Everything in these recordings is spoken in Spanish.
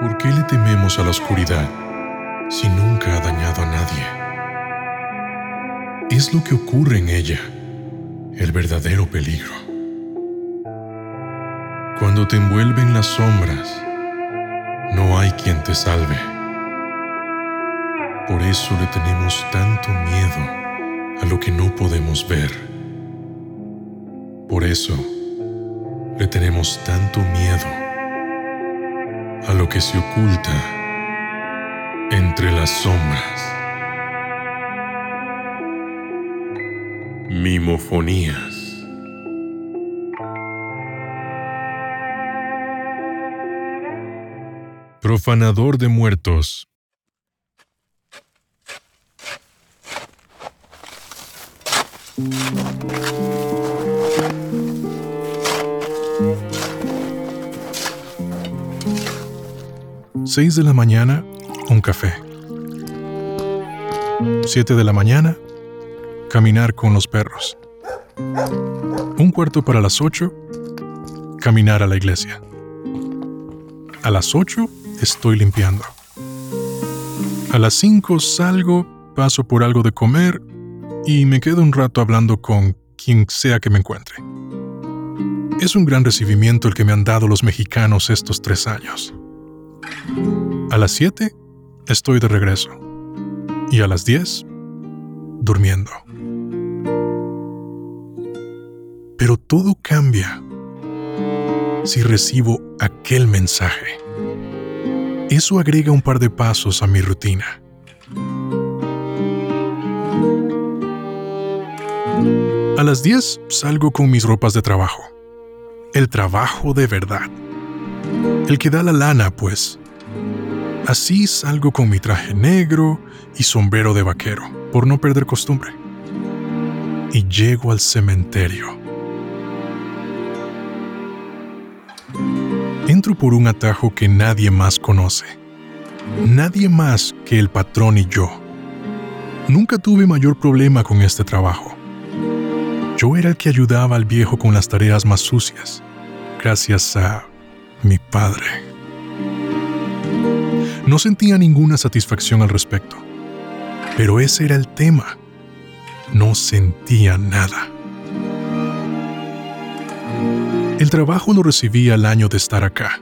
¿Por qué le tememos a la oscuridad si nunca ha dañado a nadie? Es lo que ocurre en ella, el verdadero peligro. Cuando te envuelven las sombras, no hay quien te salve. Por eso le tenemos tanto miedo a lo que no podemos ver. Por eso le tenemos tanto miedo a lo que se oculta entre las sombras. Mimofonías. Profanador de muertos. Seis de la mañana, un café. Siete de la mañana, caminar con los perros. Un cuarto para las ocho, caminar a la iglesia. A las ocho, estoy limpiando. A las cinco salgo, paso por algo de comer y me quedo un rato hablando con quien sea que me encuentre. Es un gran recibimiento el que me han dado los mexicanos estos tres años. A las 7 estoy de regreso y a las 10 durmiendo. Pero todo cambia si recibo aquel mensaje. Eso agrega un par de pasos a mi rutina. A las 10 salgo con mis ropas de trabajo. El trabajo de verdad. El que da la lana, pues. Así salgo con mi traje negro y sombrero de vaquero, por no perder costumbre. Y llego al cementerio. Entro por un atajo que nadie más conoce. Nadie más que el patrón y yo. Nunca tuve mayor problema con este trabajo. Yo era el que ayudaba al viejo con las tareas más sucias, gracias a mi padre. No sentía ninguna satisfacción al respecto. Pero ese era el tema. No sentía nada. El trabajo lo recibí al año de estar acá.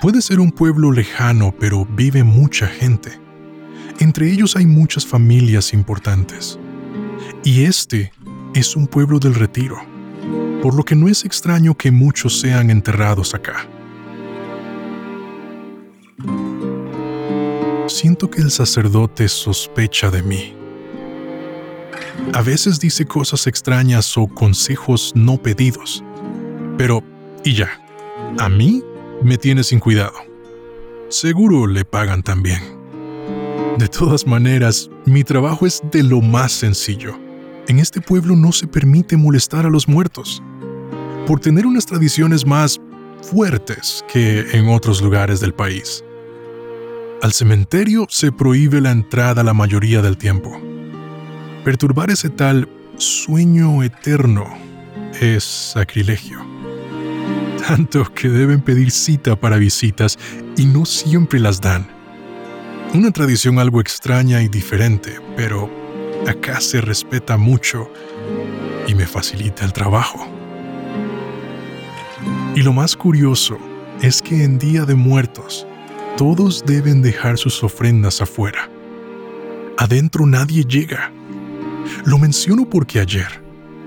Puede ser un pueblo lejano, pero vive mucha gente. Entre ellos hay muchas familias importantes. Y este es un pueblo del retiro, por lo que no es extraño que muchos sean enterrados acá. Siento que el sacerdote sospecha de mí. A veces dice cosas extrañas o consejos no pedidos. Pero, y ya, a mí me tiene sin cuidado. Seguro le pagan también. De todas maneras, mi trabajo es de lo más sencillo. En este pueblo no se permite molestar a los muertos, por tener unas tradiciones más fuertes que en otros lugares del país. Al cementerio se prohíbe la entrada la mayoría del tiempo. Perturbar ese tal sueño eterno es sacrilegio. Tanto que deben pedir cita para visitas y no siempre las dan. Una tradición algo extraña y diferente, pero acá se respeta mucho y me facilita el trabajo. Y lo más curioso es que en Día de Muertos, todos deben dejar sus ofrendas afuera. Adentro nadie llega. Lo menciono porque ayer,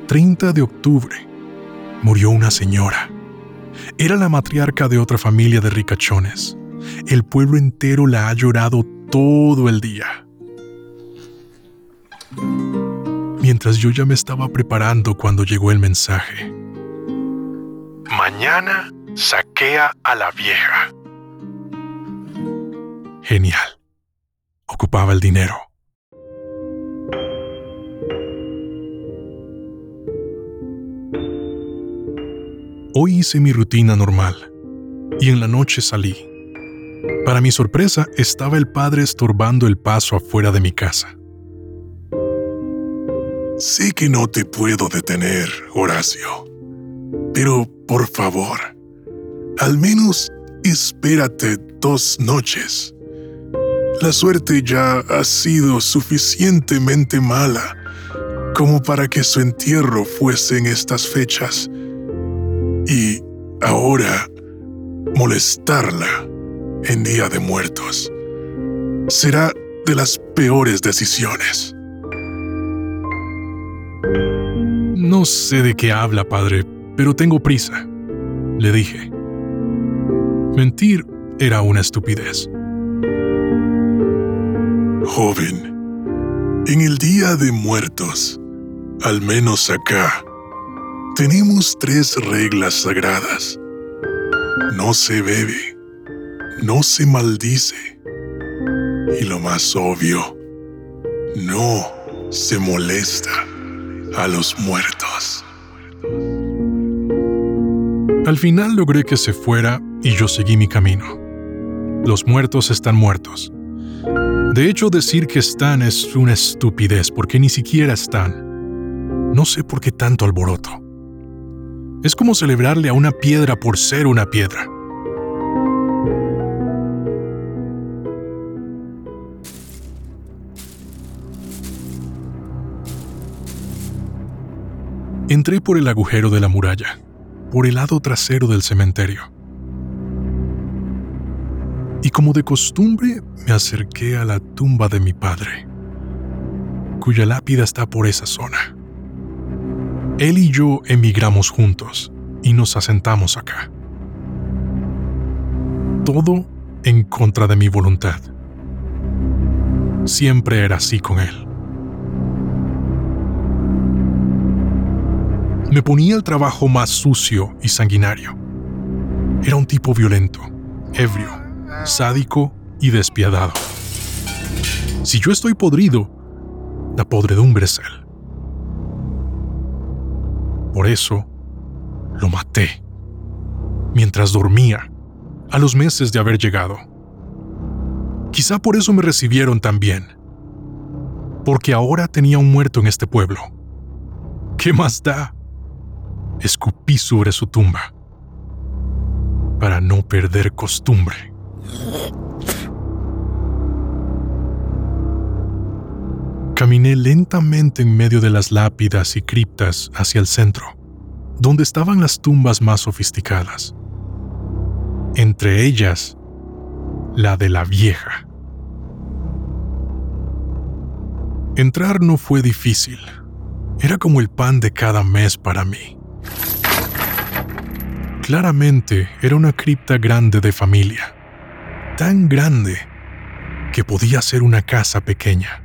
30 de octubre, murió una señora. Era la matriarca de otra familia de ricachones. El pueblo entero la ha llorado todo el día. Mientras yo ya me estaba preparando cuando llegó el mensaje. Mañana saquea a la vieja. Genial. Ocupaba el dinero. Hoy hice mi rutina normal y en la noche salí. Para mi sorpresa, estaba el padre estorbando el paso afuera de mi casa. Sé que no te puedo detener, Horacio, pero por favor, al menos espérate dos noches. La suerte ya ha sido suficientemente mala como para que su entierro fuese en estas fechas. Y ahora molestarla en Día de Muertos será de las peores decisiones. No sé de qué habla, padre, pero tengo prisa, le dije. Mentir era una estupidez. Joven, en el Día de Muertos, al menos acá, tenemos tres reglas sagradas. No se bebe, no se maldice y lo más obvio, no se molesta a los muertos. Al final logré que se fuera y yo seguí mi camino. Los muertos están muertos. De hecho, decir que están es una estupidez porque ni siquiera están. No sé por qué tanto alboroto. Es como celebrarle a una piedra por ser una piedra. Entré por el agujero de la muralla, por el lado trasero del cementerio. Y como de costumbre me acerqué a la tumba de mi padre, cuya lápida está por esa zona. Él y yo emigramos juntos y nos asentamos acá. Todo en contra de mi voluntad. Siempre era así con él. me ponía el trabajo más sucio y sanguinario. Era un tipo violento, ebrio, sádico y despiadado. Si yo estoy podrido, la podredumbre es él. Por eso, lo maté. Mientras dormía, a los meses de haber llegado. Quizá por eso me recibieron tan bien. Porque ahora tenía un muerto en este pueblo. ¿Qué más da? escupí sobre su tumba para no perder costumbre. Caminé lentamente en medio de las lápidas y criptas hacia el centro, donde estaban las tumbas más sofisticadas. Entre ellas, la de la vieja. Entrar no fue difícil. Era como el pan de cada mes para mí. Claramente era una cripta grande de familia, tan grande que podía ser una casa pequeña.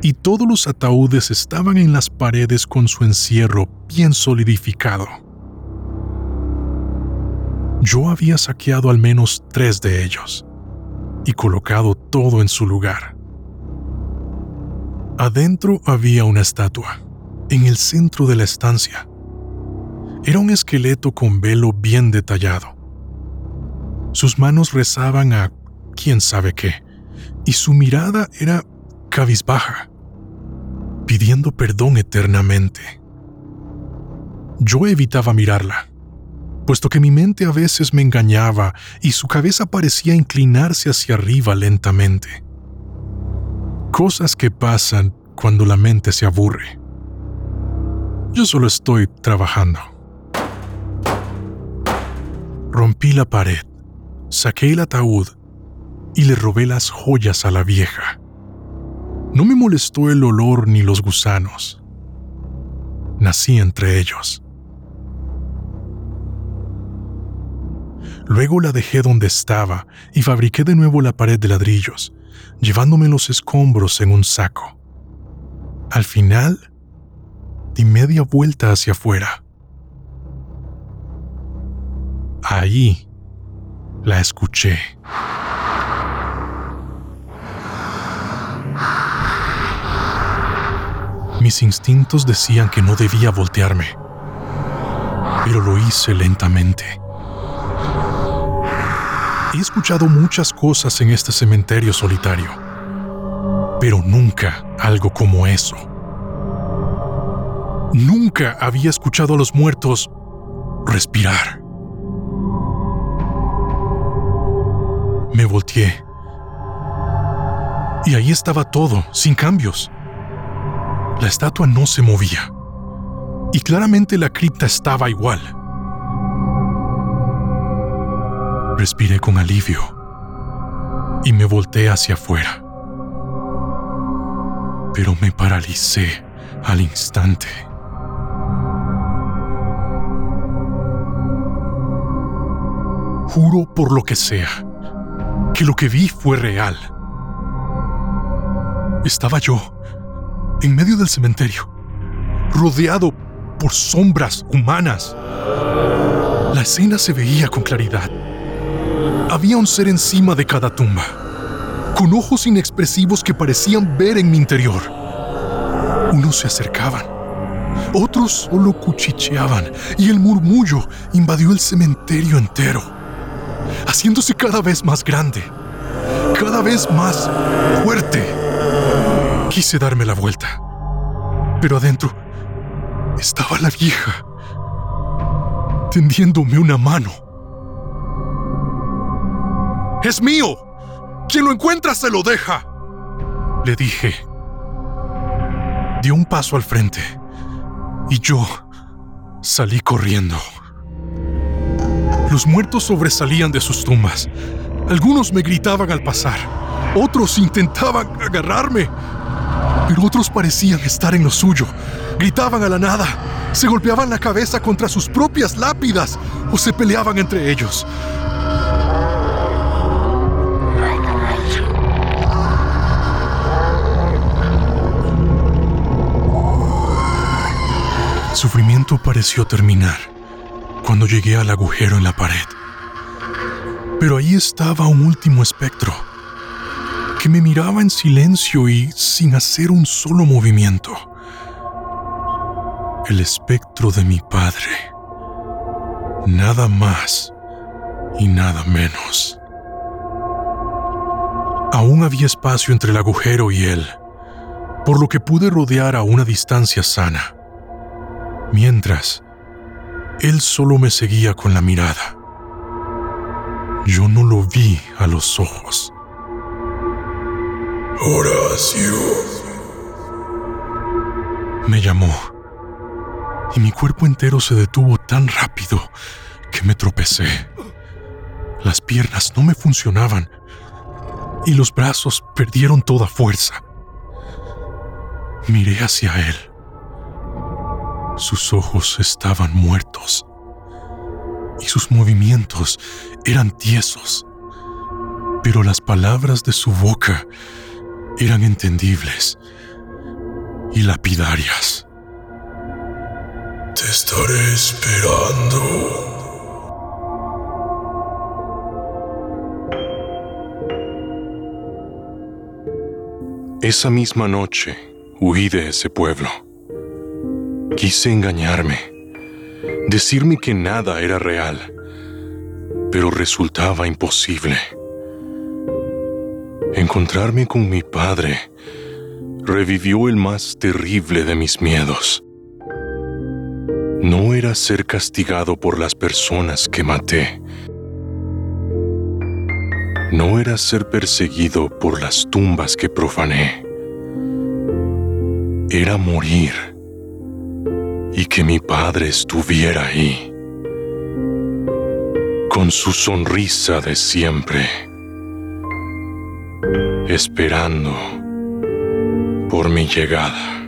Y todos los ataúdes estaban en las paredes con su encierro bien solidificado. Yo había saqueado al menos tres de ellos y colocado todo en su lugar. Adentro había una estatua, en el centro de la estancia, era un esqueleto con velo bien detallado. Sus manos rezaban a quién sabe qué, y su mirada era cabizbaja, pidiendo perdón eternamente. Yo evitaba mirarla, puesto que mi mente a veces me engañaba y su cabeza parecía inclinarse hacia arriba lentamente. Cosas que pasan cuando la mente se aburre. Yo solo estoy trabajando. Rompí la pared, saqué el ataúd y le robé las joyas a la vieja. No me molestó el olor ni los gusanos. Nací entre ellos. Luego la dejé donde estaba y fabriqué de nuevo la pared de ladrillos, llevándome los escombros en un saco. Al final, di media vuelta hacia afuera Ahí la escuché. Mis instintos decían que no debía voltearme, pero lo hice lentamente. He escuchado muchas cosas en este cementerio solitario, pero nunca algo como eso. Nunca había escuchado a los muertos respirar. Me volteé. Y ahí estaba todo, sin cambios. La estatua no se movía. Y claramente la cripta estaba igual. Respiré con alivio y me volteé hacia afuera. Pero me paralicé al instante. Juro por lo que sea, que lo que vi fue real. Estaba yo, en medio del cementerio, rodeado por sombras humanas. La escena se veía con claridad. Había un ser encima de cada tumba, con ojos inexpresivos que parecían ver en mi interior. Unos se acercaban, otros solo cuchicheaban y el murmullo invadió el cementerio entero haciéndose cada vez más grande, cada vez más fuerte. Quise darme la vuelta, pero adentro estaba la vieja, tendiéndome una mano. ¡Es mío! Quien lo encuentra se lo deja, le dije. Dio un paso al frente y yo salí corriendo. Los muertos sobresalían de sus tumbas. Algunos me gritaban al pasar, otros intentaban agarrarme, pero otros parecían estar en lo suyo. Gritaban a la nada, se golpeaban la cabeza contra sus propias lápidas o se peleaban entre ellos. El sufrimiento pareció terminar cuando llegué al agujero en la pared. Pero ahí estaba un último espectro, que me miraba en silencio y sin hacer un solo movimiento. El espectro de mi padre. Nada más y nada menos. Aún había espacio entre el agujero y él, por lo que pude rodear a una distancia sana. Mientras, él solo me seguía con la mirada. Yo no lo vi a los ojos. Horacio. Me llamó. Y mi cuerpo entero se detuvo tan rápido que me tropecé. Las piernas no me funcionaban y los brazos perdieron toda fuerza. Miré hacia él. Sus ojos estaban muertos y sus movimientos eran tiesos, pero las palabras de su boca eran entendibles y lapidarias. Te estaré esperando. Esa misma noche huí de ese pueblo. Quise engañarme, decirme que nada era real, pero resultaba imposible. Encontrarme con mi padre revivió el más terrible de mis miedos. No era ser castigado por las personas que maté. No era ser perseguido por las tumbas que profané. Era morir y que mi padre estuviera ahí, con su sonrisa de siempre, esperando por mi llegada.